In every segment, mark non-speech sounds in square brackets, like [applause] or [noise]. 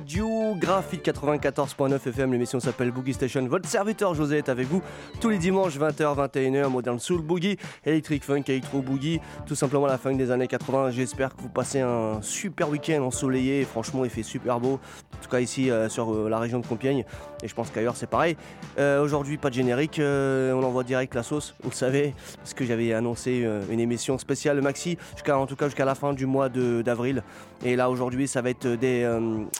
Radio Graphite 94.9 FM, l'émission s'appelle Boogie Station. Votre serviteur José est avec vous tous les dimanches 20h, 21h, Modern Soul Boogie, Electric Funk, Electro Boogie, tout simplement la fin des années 80. J'espère que vous passez un super week-end ensoleillé. Franchement, il fait super beau. En tout cas ici euh, sur euh, la région de Compiègne. Et je pense qu'ailleurs c'est pareil. Euh, aujourd'hui, pas de générique. on envoie direct la sauce, vous le savez, parce que j'avais annoncé une émission spéciale maxi, jusqu'à, en tout cas jusqu'à la fin du mois d'avril. Et là aujourd'hui, ça va être des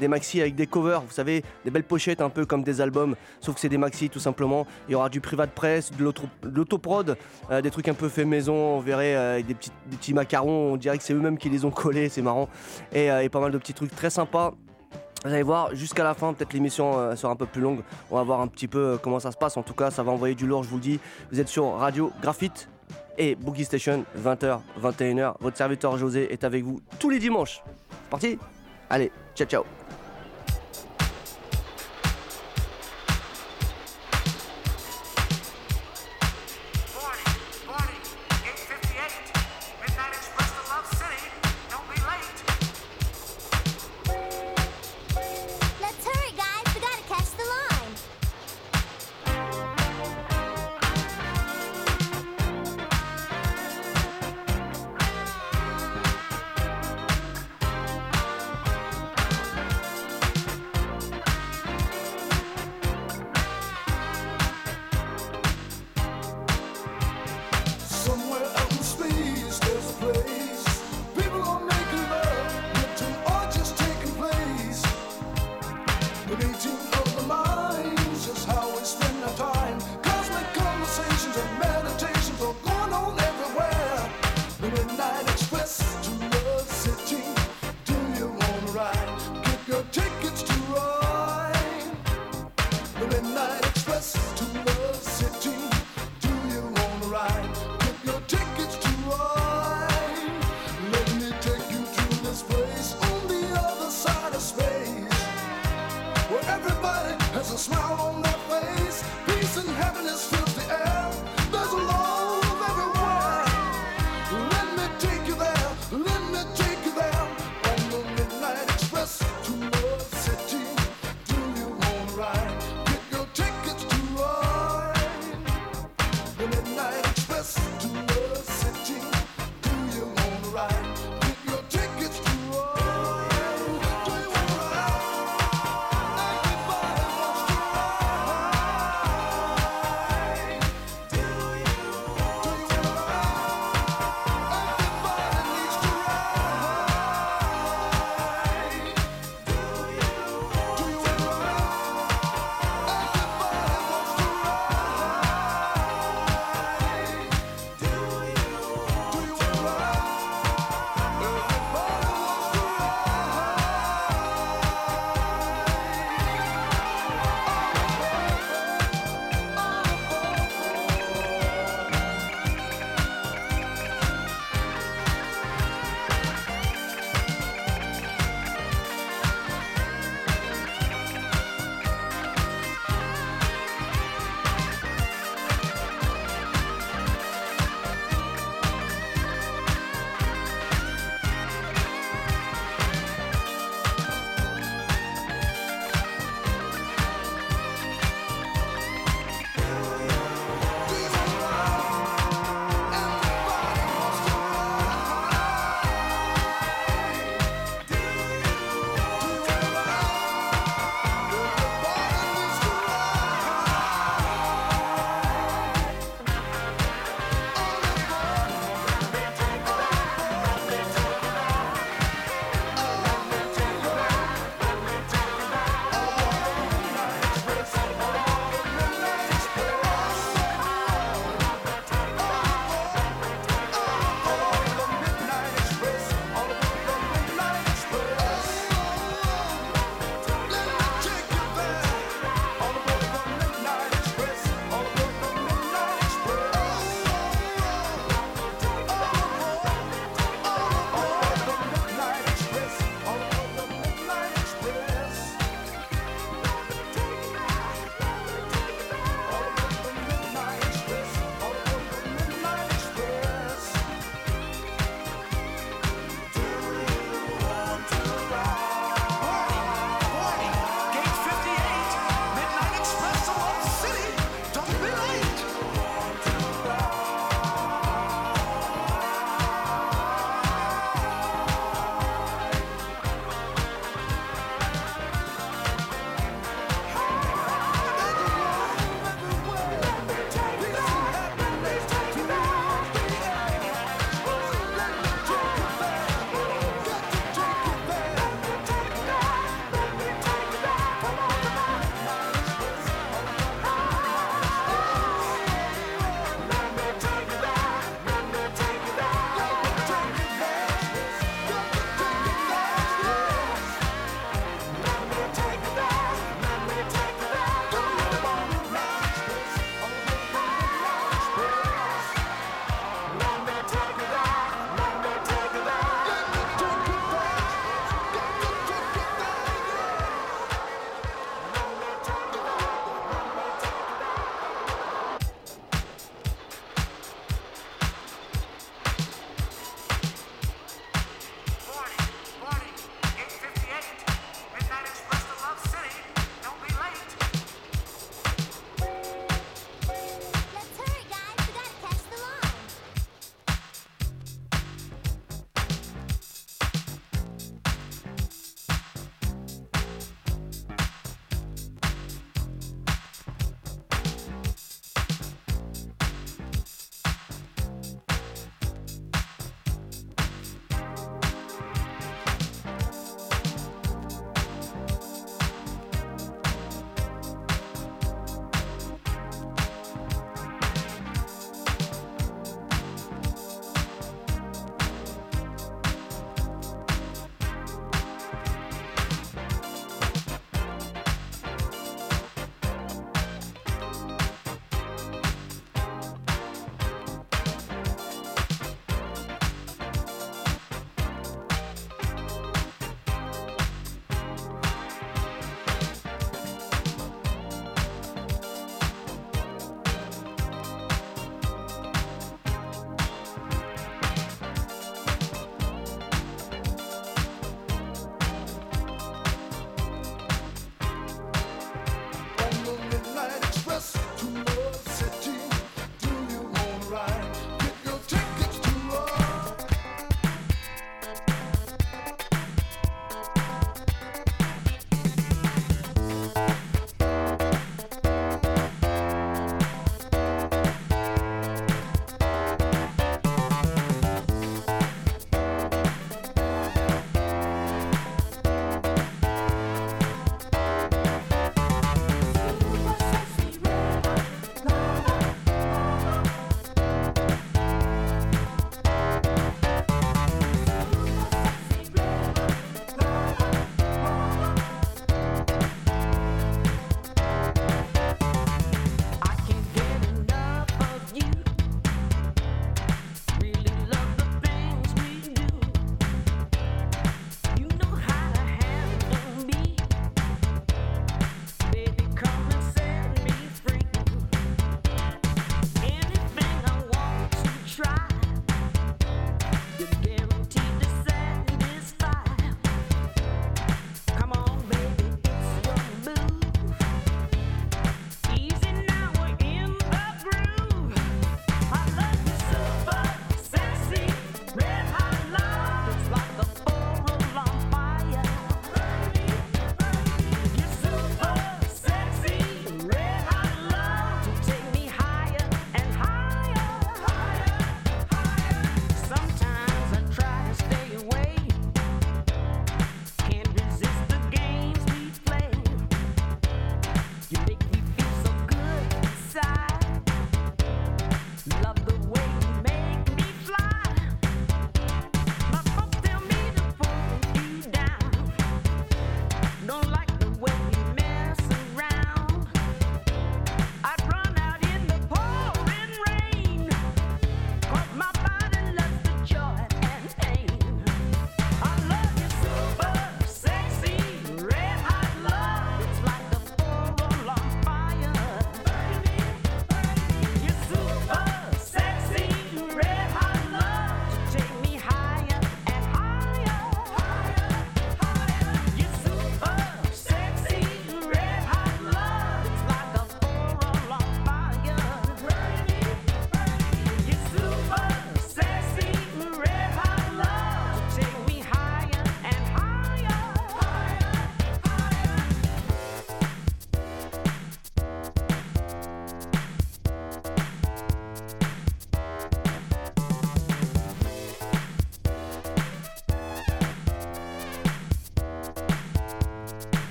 des maxi avec des covers, vous savez, des belles pochettes un peu comme des albums, sauf que c'est des maxi tout simplement. Il y aura du privat press, de l'autoprod, euh, des trucs un peu fait maison, on verrait euh, avec des petits, macarons, on dirait que c'est eux-mêmes qui les ont collés, c'est marrant. Et, euh, et, pas mal de petits trucs très sympas. Vous allez voir, jusqu'à la fin, peut-être l'émission sera un peu plus longue. On va voir un petit peu comment ça se passe. En tout cas, ça va envoyer du lourd, je vous le dis. Vous êtes sur Radio Graphite et Boogie Station, 20h, 21h. Votre serviteur José est avec vous tous les dimanches. Parti? Allez, ciao ciao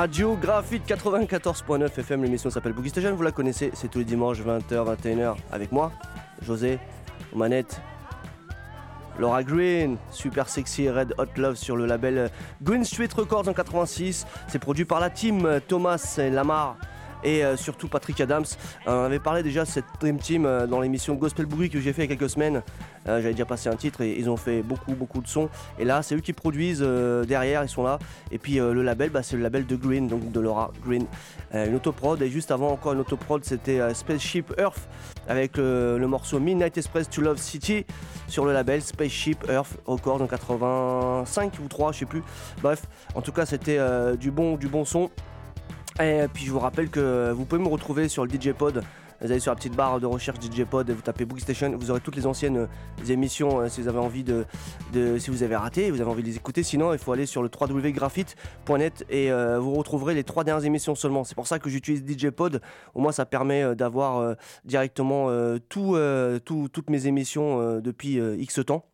Radio Graphite 94.9 FM, l'émission s'appelle Boogie vous la connaissez, c'est tous les dimanches 20h, 21h avec moi, José, aux manettes. Laura Green, super sexy Red Hot Love sur le label Green Street Records en 86. C'est produit par la team Thomas et Lamar et euh, surtout Patrick Adams. Euh, on avait parlé déjà de cette Dream Team euh, dans l'émission Gospel Boogie que j'ai fait il y a quelques semaines. J'avais déjà passé un titre et ils ont fait beaucoup beaucoup de sons. Et là, c'est eux qui produisent derrière, ils sont là. Et puis le label, bah, c'est le label de Green, donc de Laura Green. une autoprod et juste avant encore une autoprod, c'était Spaceship Earth avec le morceau Midnight Express to Love City sur le label Spaceship Earth Records en 85 ou 3, je sais plus. Bref, en tout cas, c'était du bon du bon son. Et puis je vous rappelle que vous pouvez me retrouver sur le DJ Pod. Vous allez sur la petite barre de recherche DJ Pod, vous tapez Boogie Station, vous aurez toutes les anciennes euh, émissions euh, si vous avez envie de, si vous avez raté, vous avez envie de les écouter. Sinon, il faut aller sur le www.graphite.net et euh, vous retrouverez les trois dernières émissions seulement. C'est pour ça que j'utilise DJ Pod. Au moins, ça permet d'avoir directement toutes mes émissions depuis X temps.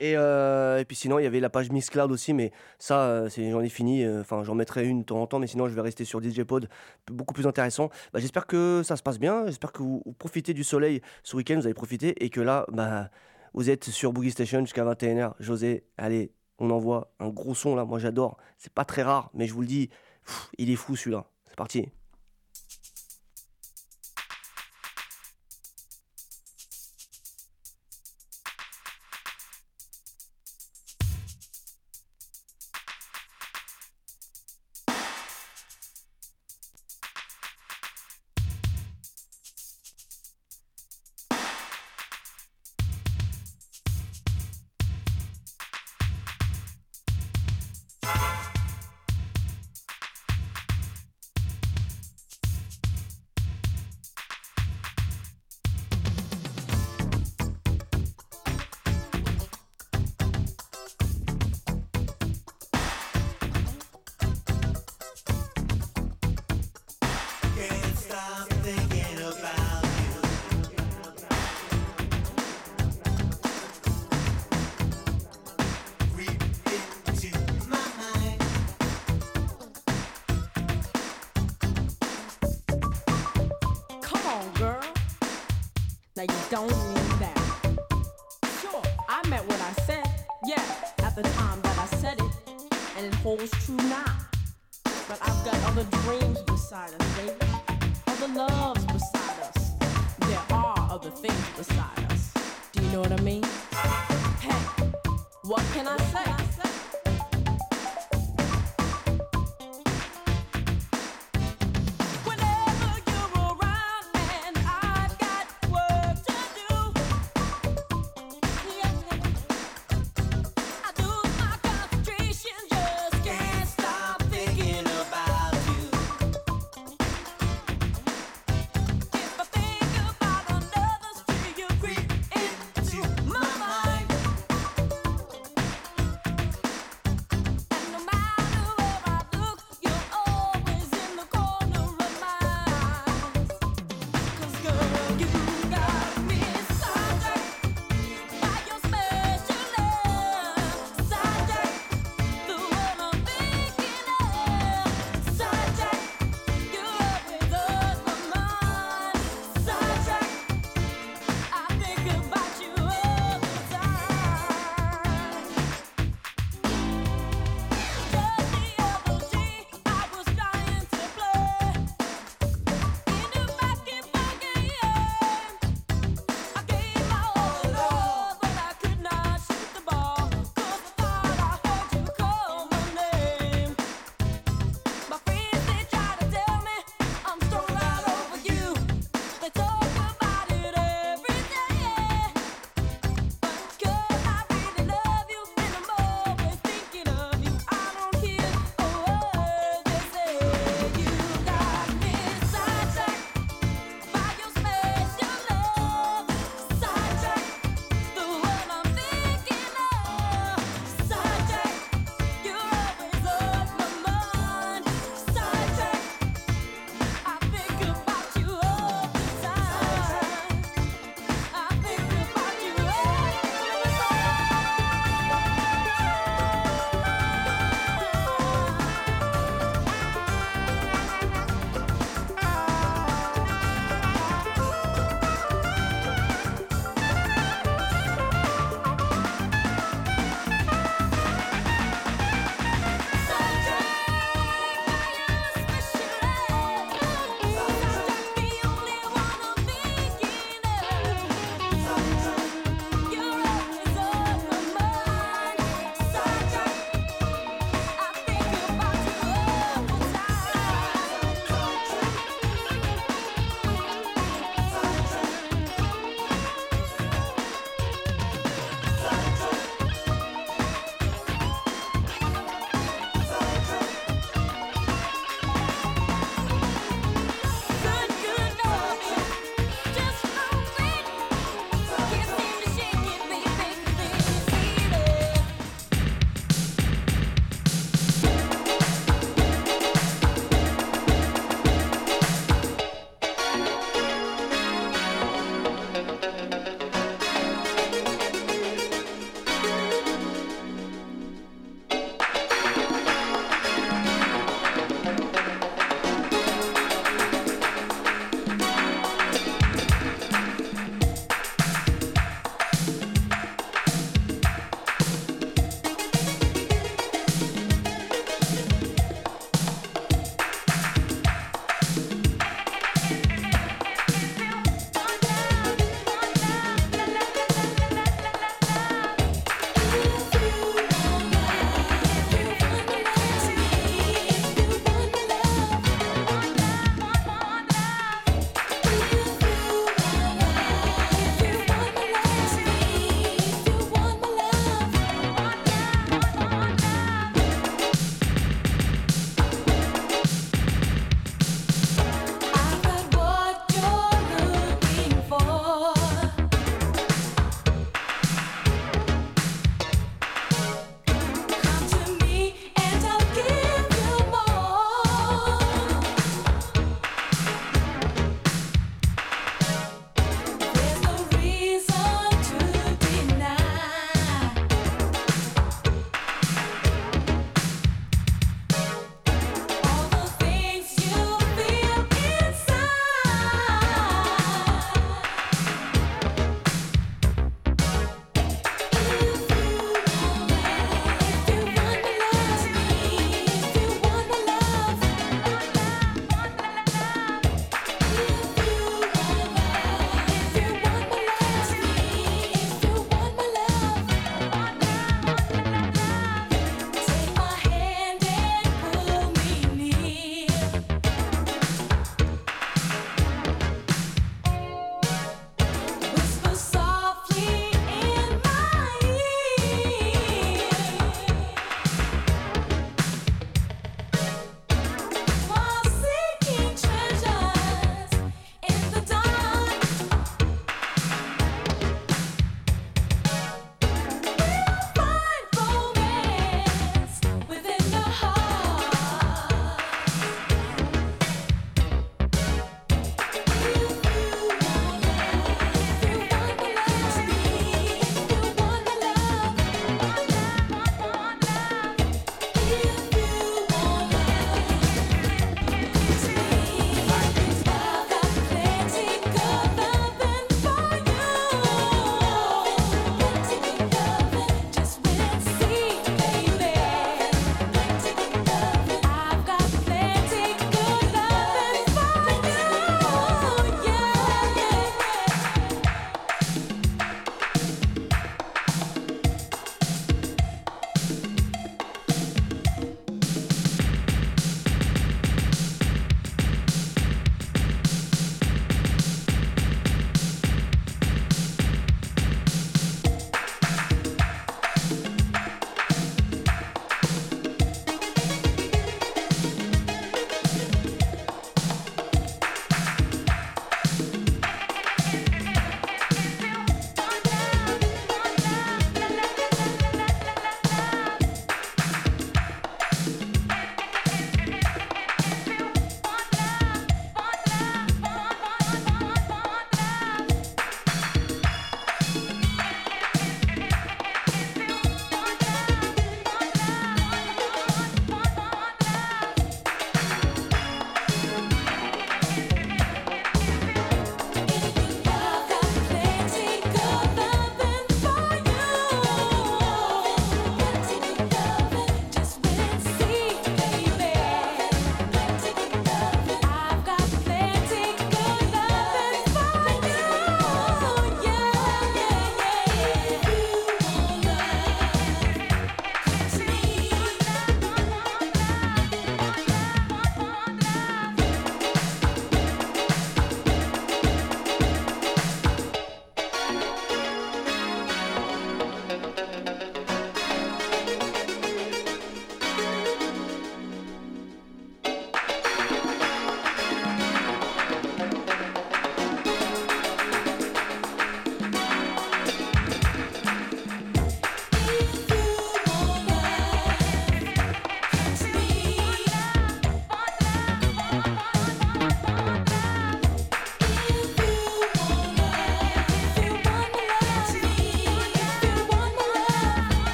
Euh, et, puis sinon, il y avait la page Miss Cloud aussi, mais ça, euh, j'en ai fini. Euh, enfin, j'en mettrai une de temps en temps, mais sinon, je vais rester sur DJ Pod, beaucoup plus intéressant. Bah, j'espère que ça se passe bien. J'espère que vous, profitez du soleil ce week-end, vous avez profité, et que là, bah, vous êtes sur Boogie Station jusqu'à 21h. José, allez, on envoie un gros son là. Moi, j'adore. C'est pas très rare, mais je vous le dis, il est fou celui-là. C'est parti. don't mean that. Sure, I meant what I said, yeah, at the time that I said it, and it holds true now. But I've got other dreams beside us, baby, other loves beside us. There are other things beside us. Do you know what I mean? Hey, what can I say?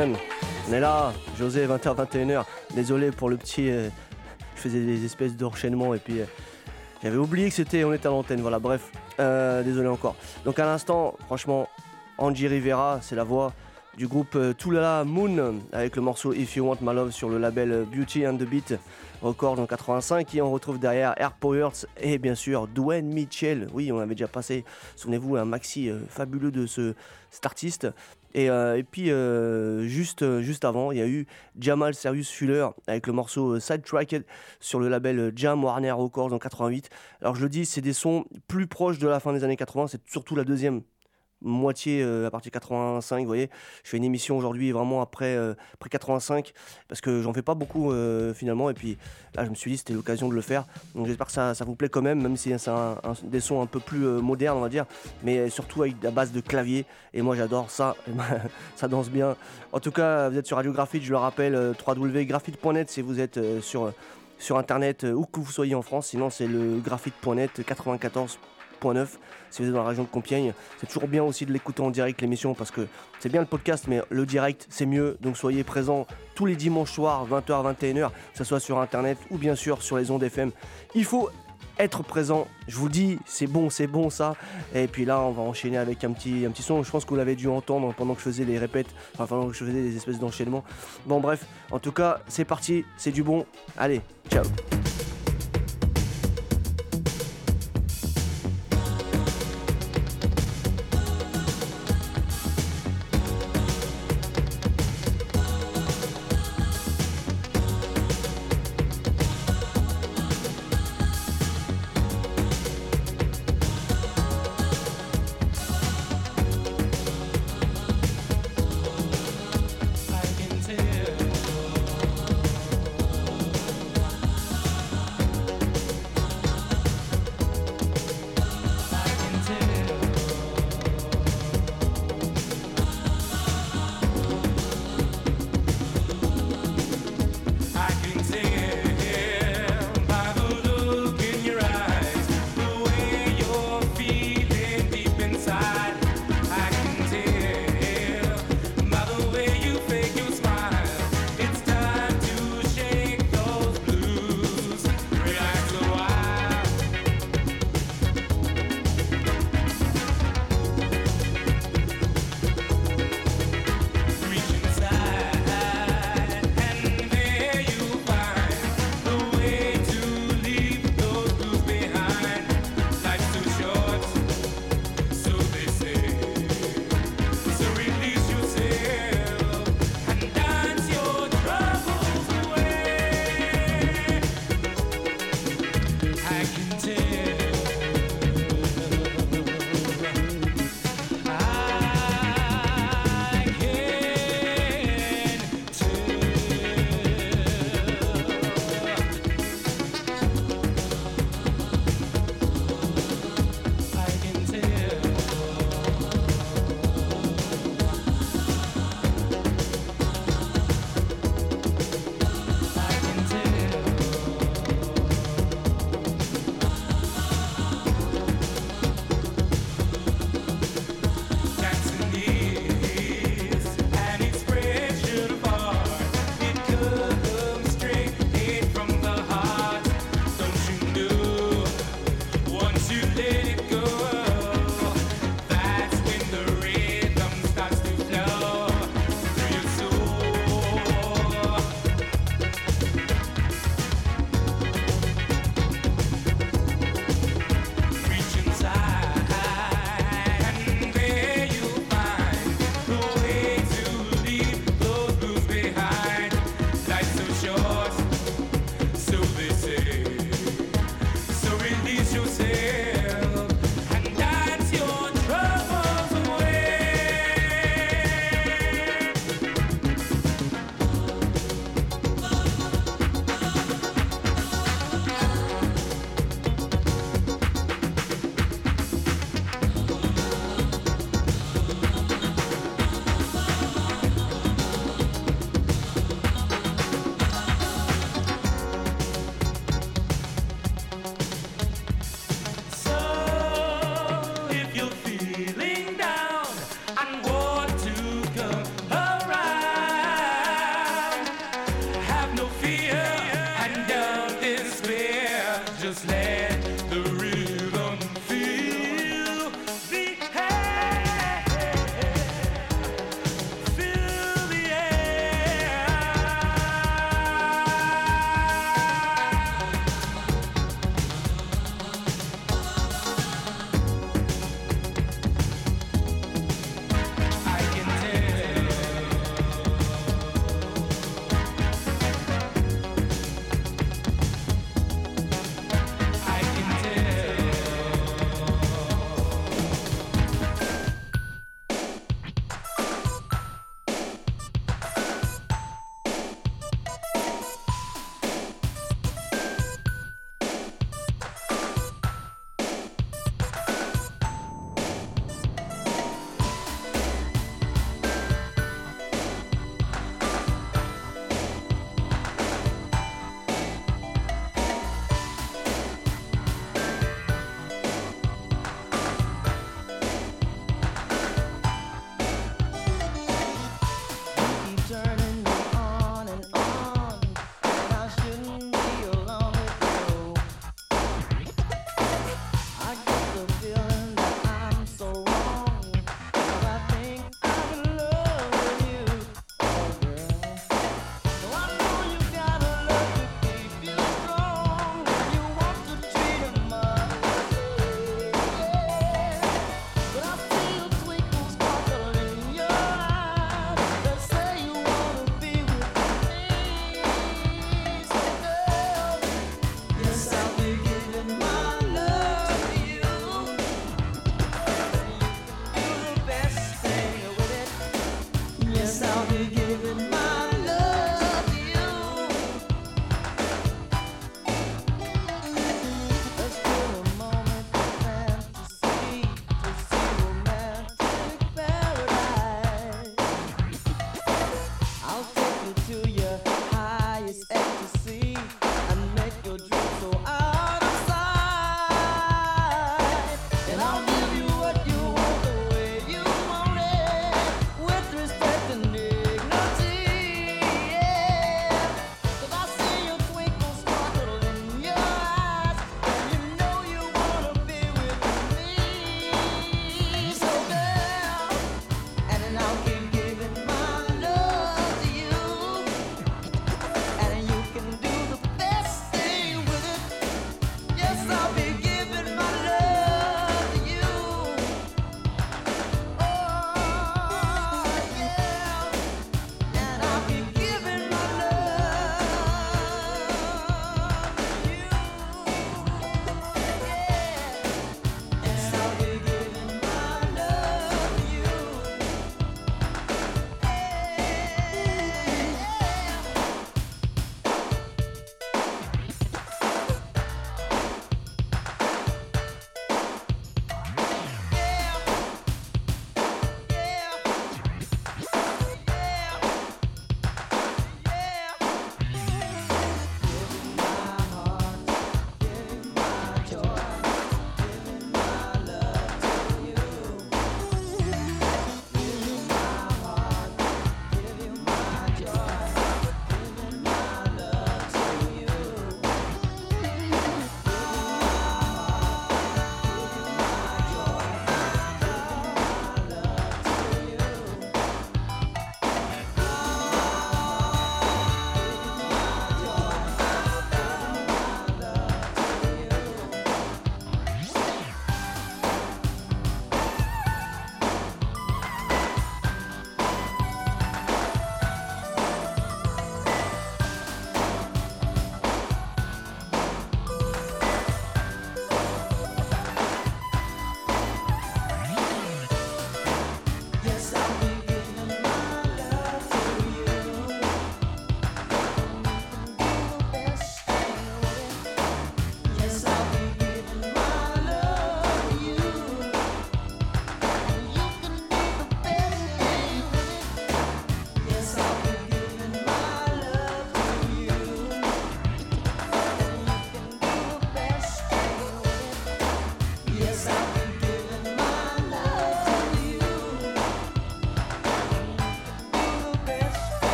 On est là, José, 20h, 21h. Désolé pour le petit. Euh, je faisais des espèces d'enchaînements et puis. Euh, j'avais oublié que c'était, on était à l'antenne, voilà, bref, euh, désolé encore. Donc à l'instant, franchement, Angie Rivera, c'est la voix du groupe Tulala Moon avec le morceau If You Want My Love sur le label Beauty and the Beat Record en 85 et on retrouve derrière Air Powers et bien sûr Dwayne Mitchell. Oui, on avait déjà passé, souvenez-vous, un maxi fabuleux de ce, cet artiste. Euh, et, puis, euh, juste, euh, juste avant, il y a eu Jamal Serious Fuller avec le morceau Sidetracked sur le label Jam Warner Records en 88. Alors, je le dis, c'est des sons plus proches de la fin des années 80, c'est surtout la deuxième moitié euh, à partir de 85, vous voyez. Je fais une émission aujourd'hui vraiment après, euh, après 85 parce que j'en fais pas beaucoup euh, finalement et puis là je me suis dit c'était l'occasion de le faire. Donc j'espère que ça, ça, vous plaît quand même, même si c'est un, des sons un peu plus modernes on va dire, mais surtout avec la base de clavier et moi j'adore ça, [laughs] ça danse bien. En tout cas vous êtes sur Radio Graphite, je le rappelle, www.graphite.net si vous êtes sur, sur internet où que vous soyez en France, sinon c'est le graphite.net 94 si vous êtes dans la région de Compiègne. C'est toujours bien aussi de l'écouter en direct l'émission parce que c'est bien le podcast, mais le direct c'est mieux. Donc soyez présents tous les dimanches soirs, 20h, 21h, que ce soit sur internet ou bien sûr sur les ondes FM. Il faut être présent. Je vous dis, c'est bon, c'est bon ça. Et puis là, on va enchaîner avec un petit, un petit son. Je pense que vous l'avez dû entendre pendant que je faisais les répètes, enfin pendant que je faisais des espèces d'enchaînements. Bon, bref, en tout cas, c'est parti, c'est du bon. Allez, ciao.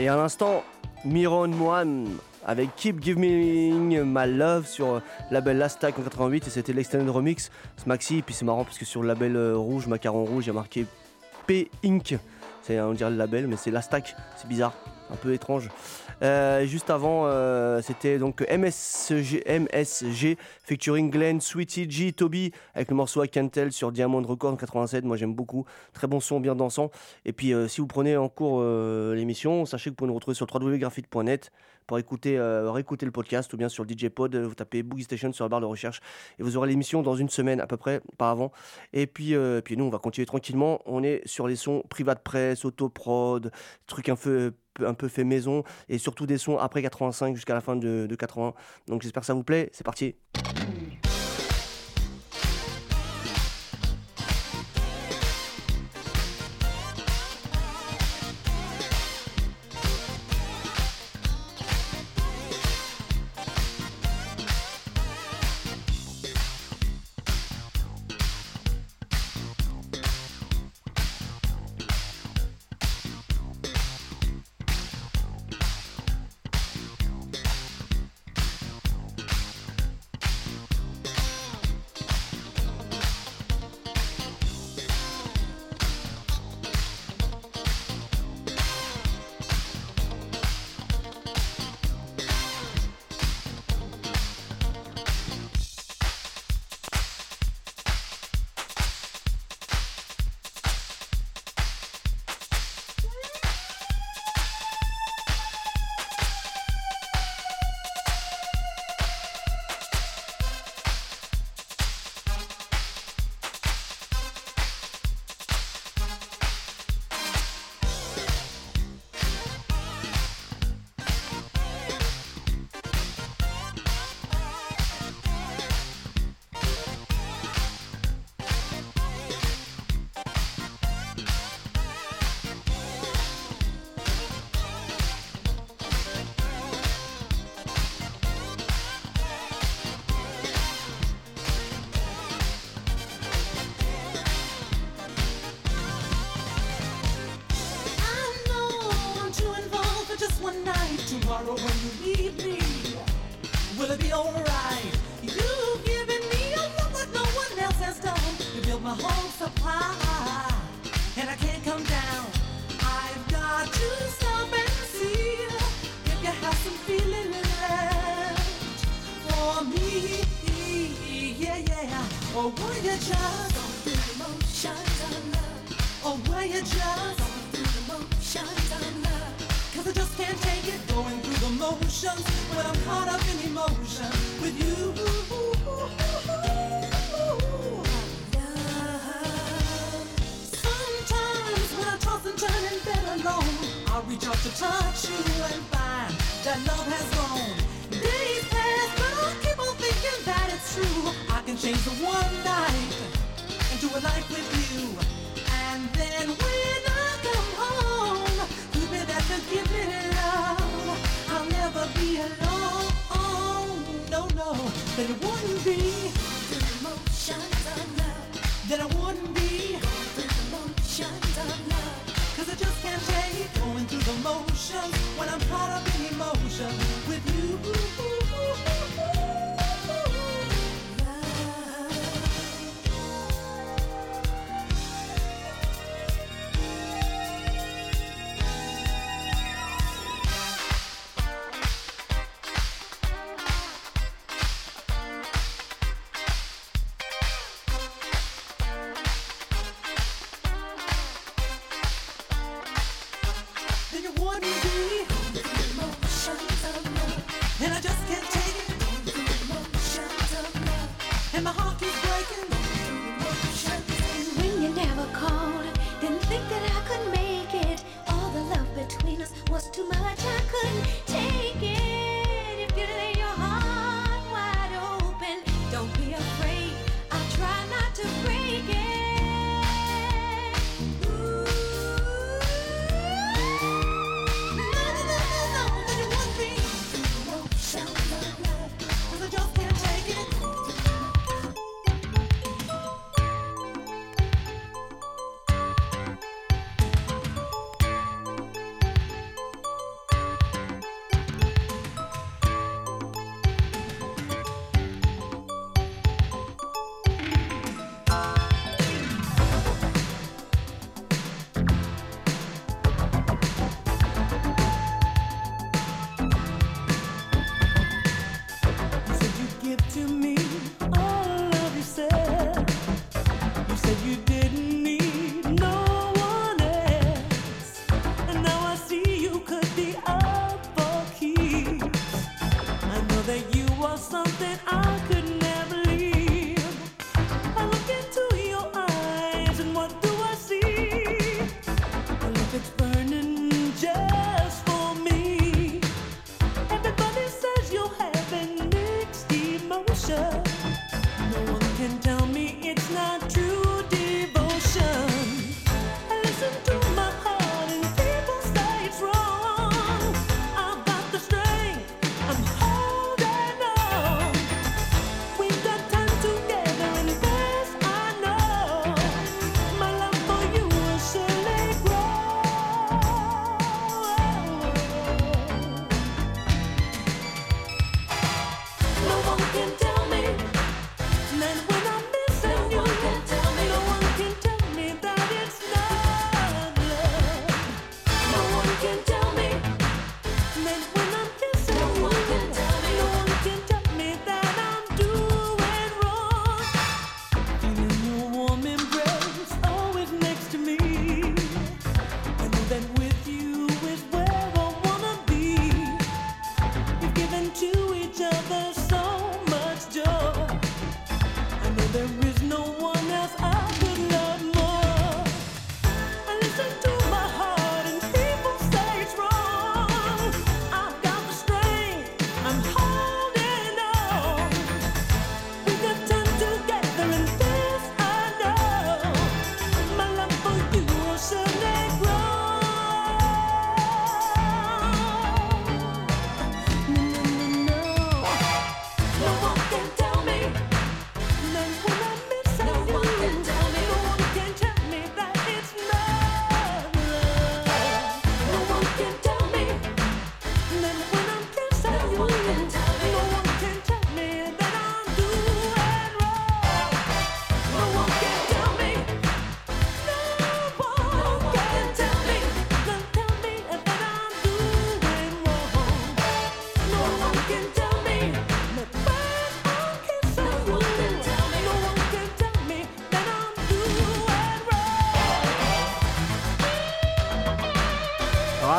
Et à l'instant, Miron Moine avec Keep Giving My Love sur le label Last en 88 et c'était l'extended remix. Ce et puis c'est marrant parce que sur le label euh, rouge Macaron rouge il y a marqué P Inc. C'est on dirait le label mais c'est Last c'est bizarre un peu étrange euh, juste avant, euh, c'était donc MSG, MSG featuring Glenn, Sweetie G, Toby avec le morceau I Can't Tell sur Diamond Record 87. Moi j'aime beaucoup. Très bon son, bien dansant. Et puis euh, si vous prenez en cours l'émission, sachez que vous pouvez nous retrouver sur www.graphite.net pour écouter, réécouter le podcast ou bien sur le DJ Pod. Vous tapez Boogie Station sur la barre de recherche et vous aurez l'émission dans une semaine à peu près, pas avant. Et puis, puis nous, on va continuer tranquillement. On est sur les sons private press, autoprod, trucs un un peu fait maison et surtout des sons après 85 jusqu'à la fin de, de 80. Donc j'espère que ça vous plaît. C'est parti.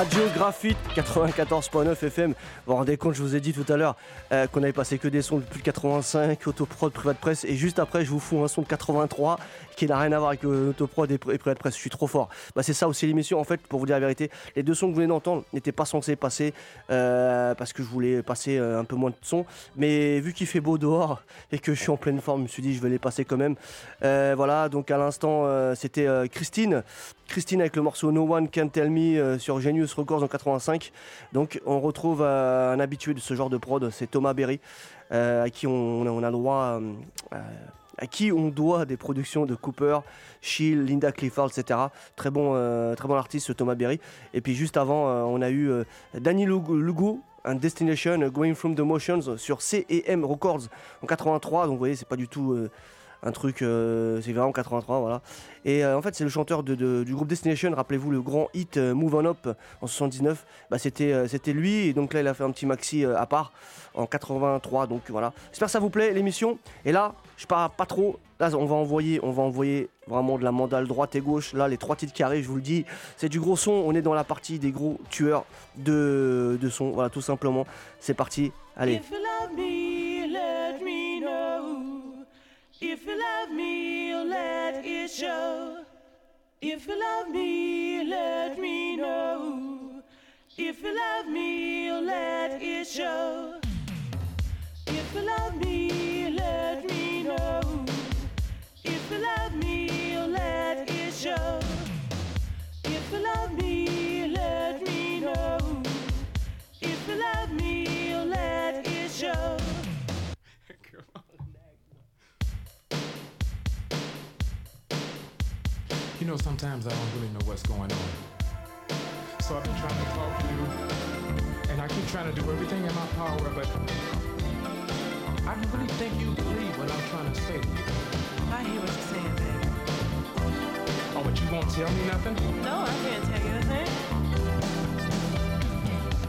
Radio Graphite 94.9 FM. Vous vous rendez compte, je vous ai dit tout à l'heure euh, qu'on avait passé que des sons de plus de 85, autoprod, privat de presse, et juste après, je vous fous un son de 83 qui n'a rien à voir avec l'autoprod et, et privat de presse. Je suis trop fort. Bah, c'est ça aussi l'émission. En fait, pour vous dire la vérité, les deux sons que vous venez d'entendre n'étaient pas censés passer euh, parce que je voulais passer euh, un peu moins de son. Mais vu qu'il fait beau dehors [laughs] et que je suis en pleine forme, je me suis dit je vais les passer quand même. Euh, voilà, donc à l'instant, euh, c'était euh, Christine. Christine avec le morceau No One Can Tell Me euh, sur Genius Records en 85. Donc on retrouve un habitué de ce genre de prod, c'est Thomas Berry, à qui on, doit des productions de Cooper, Shield, Linda Clifford, etc. Très bon, euh, très bon artiste, Thomas Berry. Et puis juste avant, euh, on a eu Danny Lugo, un Destination Going From The Motions sur C&M Records en 83. Donc vous voyez, c'est pas du tout un truc, euh, c'est vraiment 83, voilà. Et euh, en fait, c'est le chanteur du groupe Destination. Rappelez-vous le grand hit euh, Move On Up en 79. Bah, c'était, c'était lui. Et donc là, il a fait un petit maxi à part en 83. Donc voilà. J'espère que ça vous plaît l'émission. Et là, je pars pas trop. Là, on va envoyer, on va envoyer vraiment de la mandale droite et gauche. Là, les trois titres carrés, je vous le dis, c'est du gros son. On est dans la partie des gros tueurs de, de son. Voilà, tout simplement. C'est parti. Allez. If you love me, let it show. If you love me, let me know. If you love me, let it show. If you love me, let me know. If you love me, let it show. If you love me, You know, sometimes I don't really know what's going on. So I've been trying to talk to you, and I keep trying to do everything in my power, but I don't really think you believe what I'm trying to say to you. I hear what you're saying, baby. Oh, but you won't tell me nothing? No, I can't tell you anything.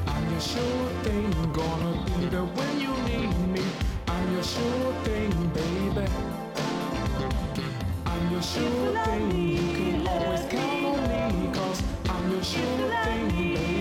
I'm your sure thing, gonna be there when you need me. I'm your sure thing, baby. I'm your sure thing, you can always count on me, cause I'm your sure thing,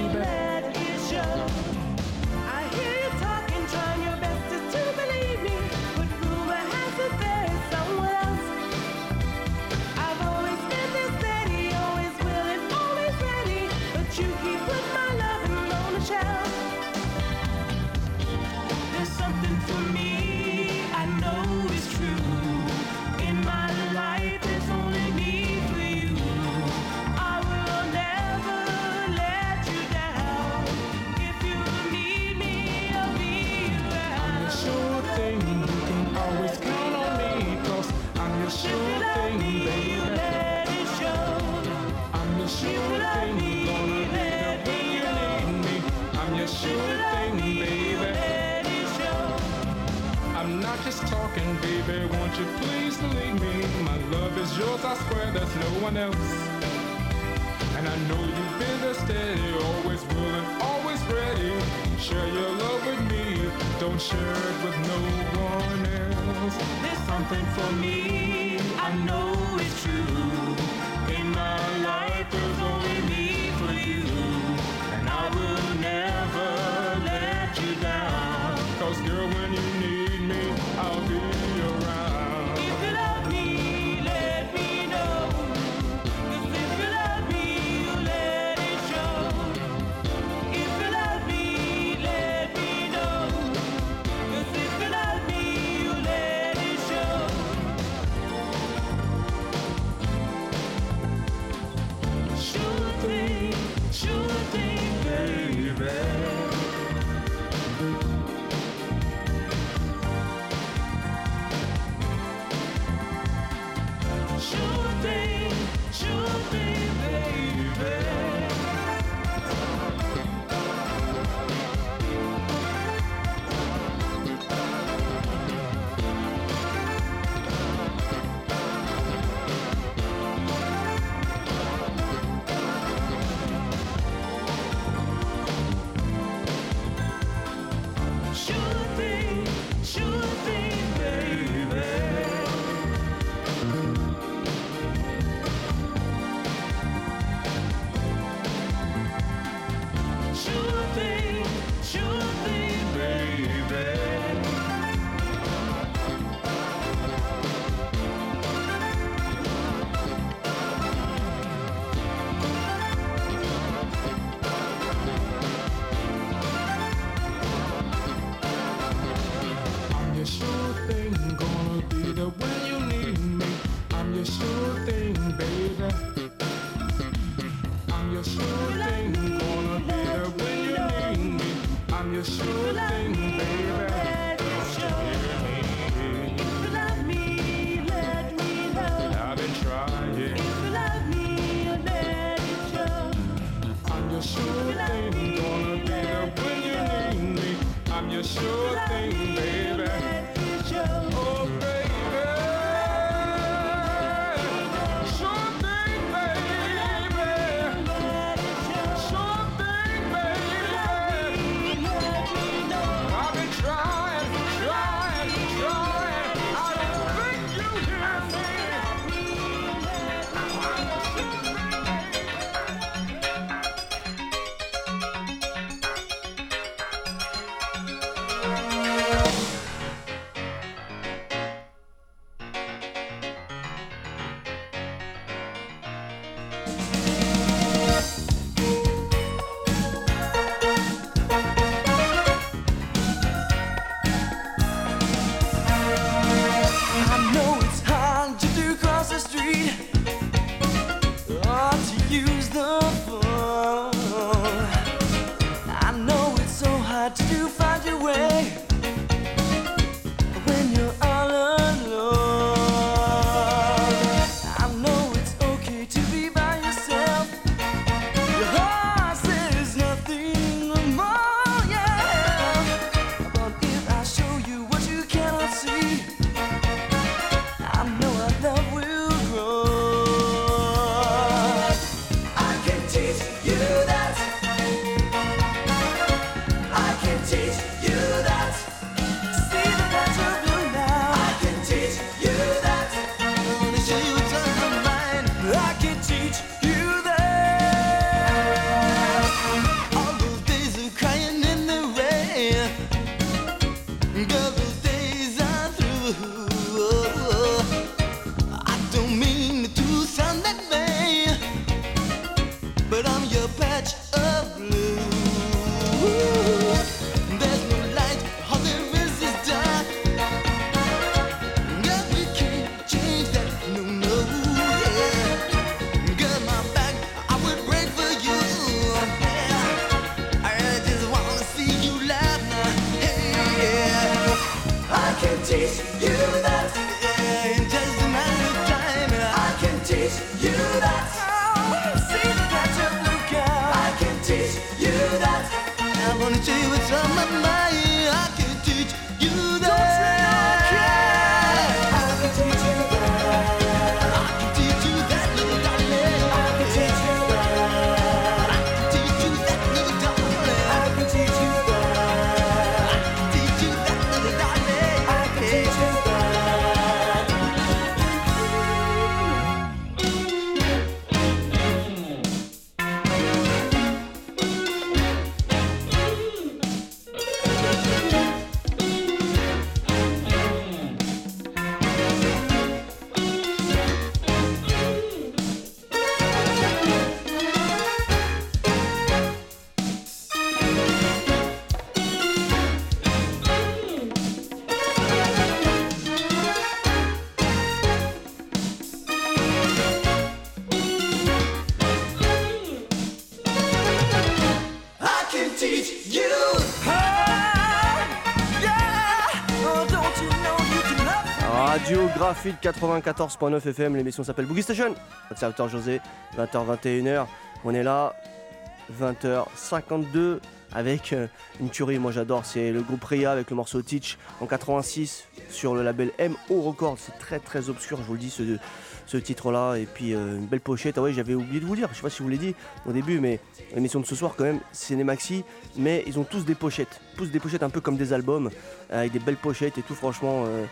believe me? My love is yours, I swear there's no one else. And I know you've been there steady, always willing, always ready. Share your love with me, don't share it with no one else. There's something for me, I know it's true. Radio Graphite 94.9 FM, l'émission s'appelle Boogie Station. Votre serviteur José, 20h, 21h. On est là, 20h52, avec euh, une tuerie, moi j'adore. C'est le groupe Ria avec le morceau Teach en 86 sur le label MO Records. C'est très très obscur, je vous le dis, ce, ce titre-là. Et puis euh, une belle pochette. Ah ouais, j'avais oublié de vous dire, je sais pas si je vous l'ai dit au début, mais l'émission de ce soir, quand même, c'est des mais ils ont tous des pochettes. Tous des pochettes un peu comme des albums, avec des belles pochettes et tout, franchement. euh,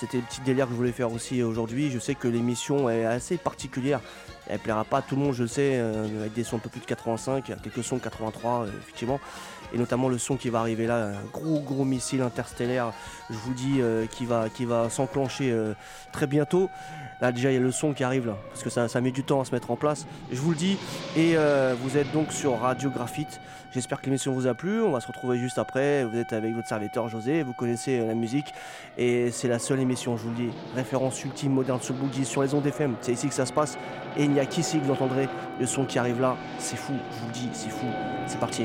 c'était le petit délire que je voulais faire aussi aujourd'hui. Je sais que l'émission est assez particulière. Elle plaira pas à tout le monde, je sais, euh, avec des sons un peu plus de 85, quelques sons de 83, euh, effectivement. Et notamment le son qui va arriver là, un gros gros missile interstellaire, je vous dis, euh, qui va, qui va s'enclencher très bientôt. Là déjà il y a le son qui arrive là, parce que ça, ça met du temps à se mettre en place. Je vous le dis, et vous êtes donc sur Radio Graphite. J'espère que l'émission vous a plu. On va se retrouver juste après. Vous êtes avec votre serviteur José, vous connaissez la musique. Et c'est la seule émission, je vous le dis, référence ultime moderne sur boogie, sur les ondes FM. C'est ici que ça se passe. Et il n'y a qu'ici que vous entendrez? Le son qui arrive là. C'est fou, je vous le dis, c'est fou. C'est parti.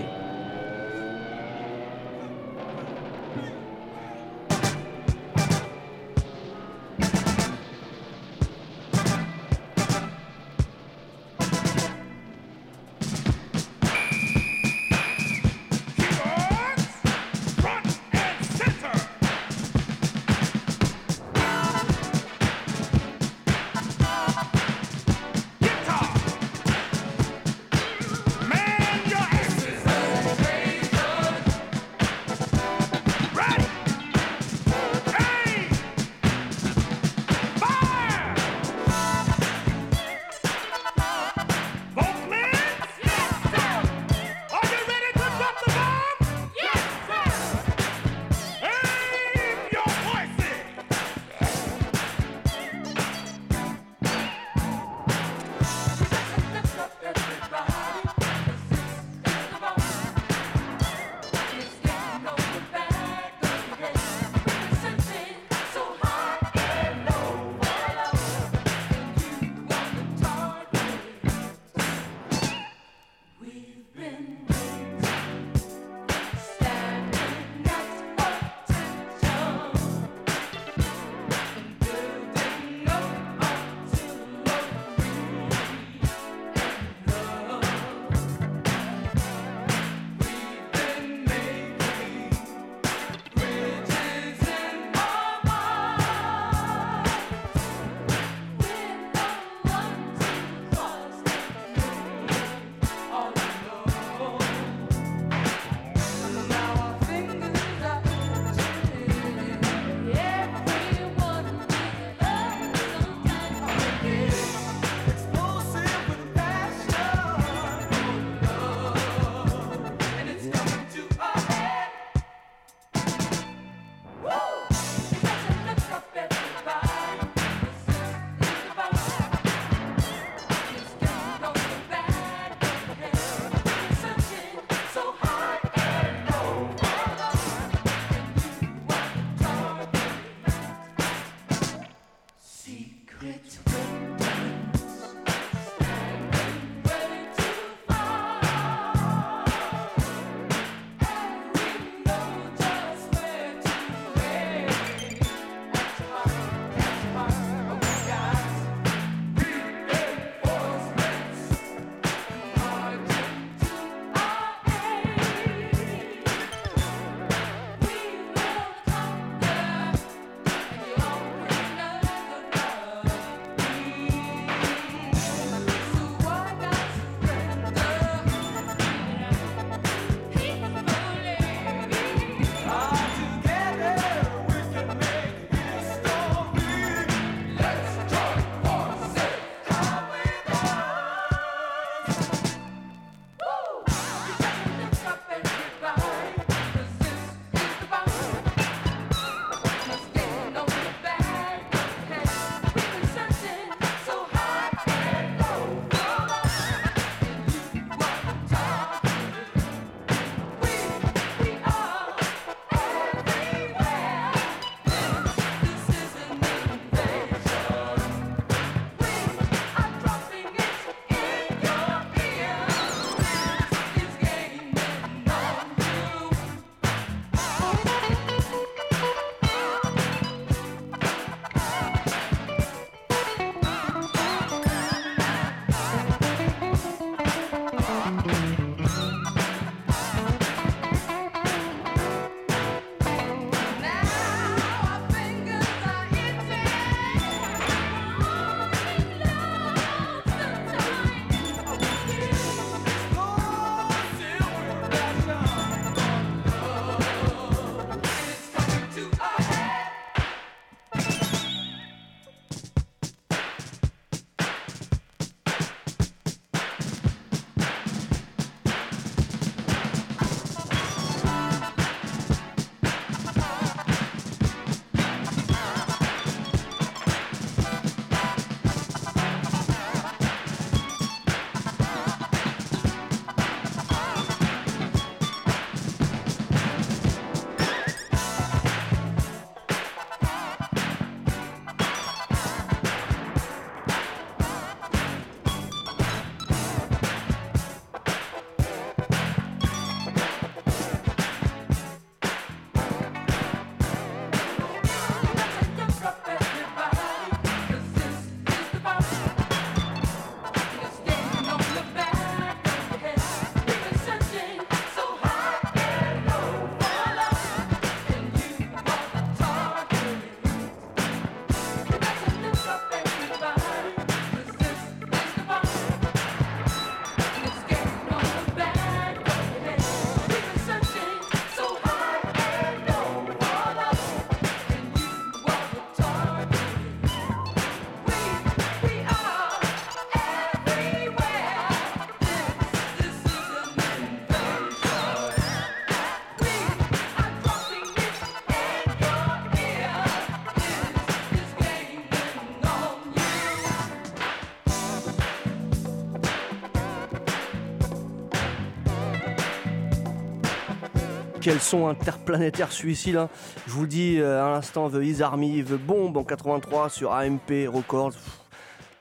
Quel son interplanétaire celui-ci là. Je vous le dis euh, à l'instant, The Is Army, The Bomb en 83 sur AMP Records.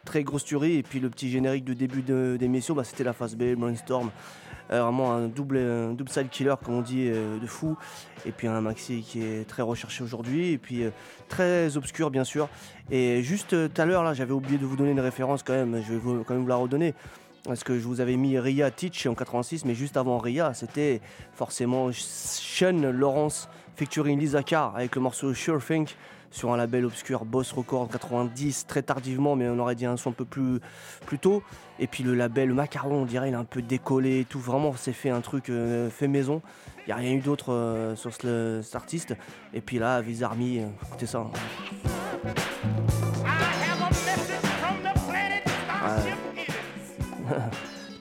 Très grosse tuerie. Et puis le petit générique de début d'émission, bah, c'était la phase B, Brainstorm. Euh, vraiment un double, un double side killer, comme on dit, euh, de fou. Et puis un maxi qui est très recherché aujourd'hui. Et puis très obscur, bien sûr. Et juste tout à l'heure, là, j'avais oublié de vous donner une référence quand même. Je vais quand même vous la redonner. Parce que je vous avais mis Ria Teach en 86, mais juste avant Ria, c'était forcément Sean Lawrence featuring Lisa Carr avec le morceau Sure Think sur un label obscur Boss Record 90 très tardivement mais on aurait dit un son un peu plus, plus tôt. Et puis le label Macaron on dirait il est un peu décollé et tout. Vraiment c'est fait un truc euh, fait maison. Il n'y a rien eu d'autre euh, sur ce- cet artiste. Et puis là Viz Army euh, écoutez ça Je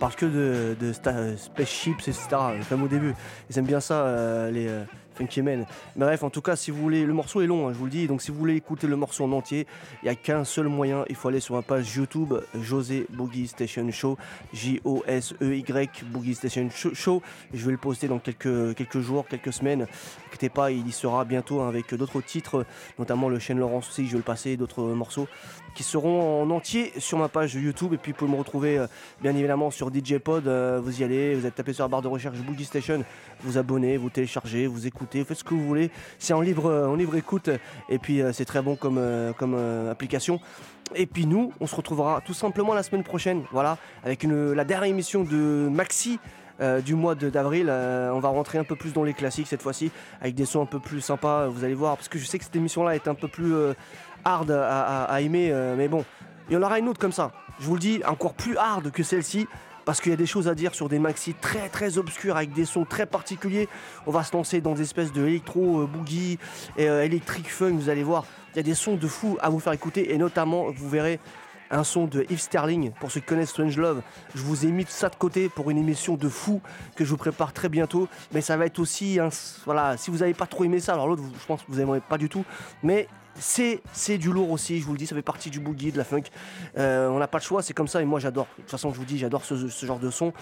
parle que de, de sta- spaceships, etc. euh, Comme au début. Ils aiment bien ça, euh, les euh, Funky Men. Mais bref, en tout cas, si vous voulez, le morceau est long, hein, je vous le dis. Donc, si vous voulez écouter le morceau en entier, il n'y a qu'un seul moyen. Il faut aller sur ma page YouTube, José Boogie Station Show, J-O-S-E-Y Boogie Station Show-. Je vais le poster dans quelques, jours, quelques semaines. N'inquiétez pas, il y sera bientôt hein, avec d'autres titres, notamment le Shane Laurence aussi. Je vais le passer, d'autres morceaux qui seront en entier sur ma page YouTube. Et puis, vous pouvez me retrouver euh, bien évidemment sur DJ Pod. euh, vous y allez, vous êtes tapé sur la barre de recherche Boogie Station, vous abonnez, vous téléchargez, vous écoutez, vous faites ce que vous voulez. C'est en libre, euh, en libre écoute. Et puis, c'est très bon comme, comme application. Et puis nous, on se retrouvera tout simplement la semaine prochaine, voilà, avec la dernière émission de Maxi du mois d'avril. On va rentrer un peu plus dans les classiques cette fois-ci, avec des sons un peu plus sympas, vous allez voir, parce que je sais que cette émission-là est un peu plus hard à, aimer, euh, mais bon, il y en aura une autre comme ça. Je vous le dis, encore plus hard que celle-ci. Parce qu'il y a des choses à dire sur des maxi très très obscurs avec des sons très particuliers. On va se lancer dans des espèces de électro euh, boogie et euh, electric funk. Vous allez voir, il y a des sons de fou à vous faire écouter et notamment vous verrez un son de Yves Sterling pour ceux qui connaissent Strange Love. Je vous ai mis ça de côté pour une émission de fou que je vous prépare très bientôt. Mais ça va être aussi un, voilà, si vous n'avez pas trop aimé ça, alors l'autre, je pense que vous n'aimerez pas du tout. Mais c'est du lourd aussi, je vous le dis, ça fait partie du boogie, de la funk. Euh, on n'a pas le choix, c'est comme ça et moi j'adore. De toute façon, je vous dis, j'adore ce, genre de son.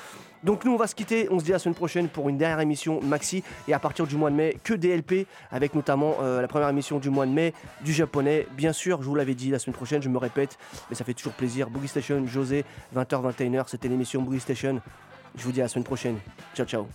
Donc nous, on va se quitter. On se dit à la semaine prochaine pour une dernière émission maxi et à partir du mois de mai que DLP avec notamment euh, la première émission du mois de mai du japonais. Bien sûr, je vous l'avais dit la semaine prochaine, je me répète, mais ça fait toujours plaisir. Boogie Station, José, 20h 21h, c'était l'émission Boogie Station. Je vous dis à la semaine prochaine. Ciao ciao.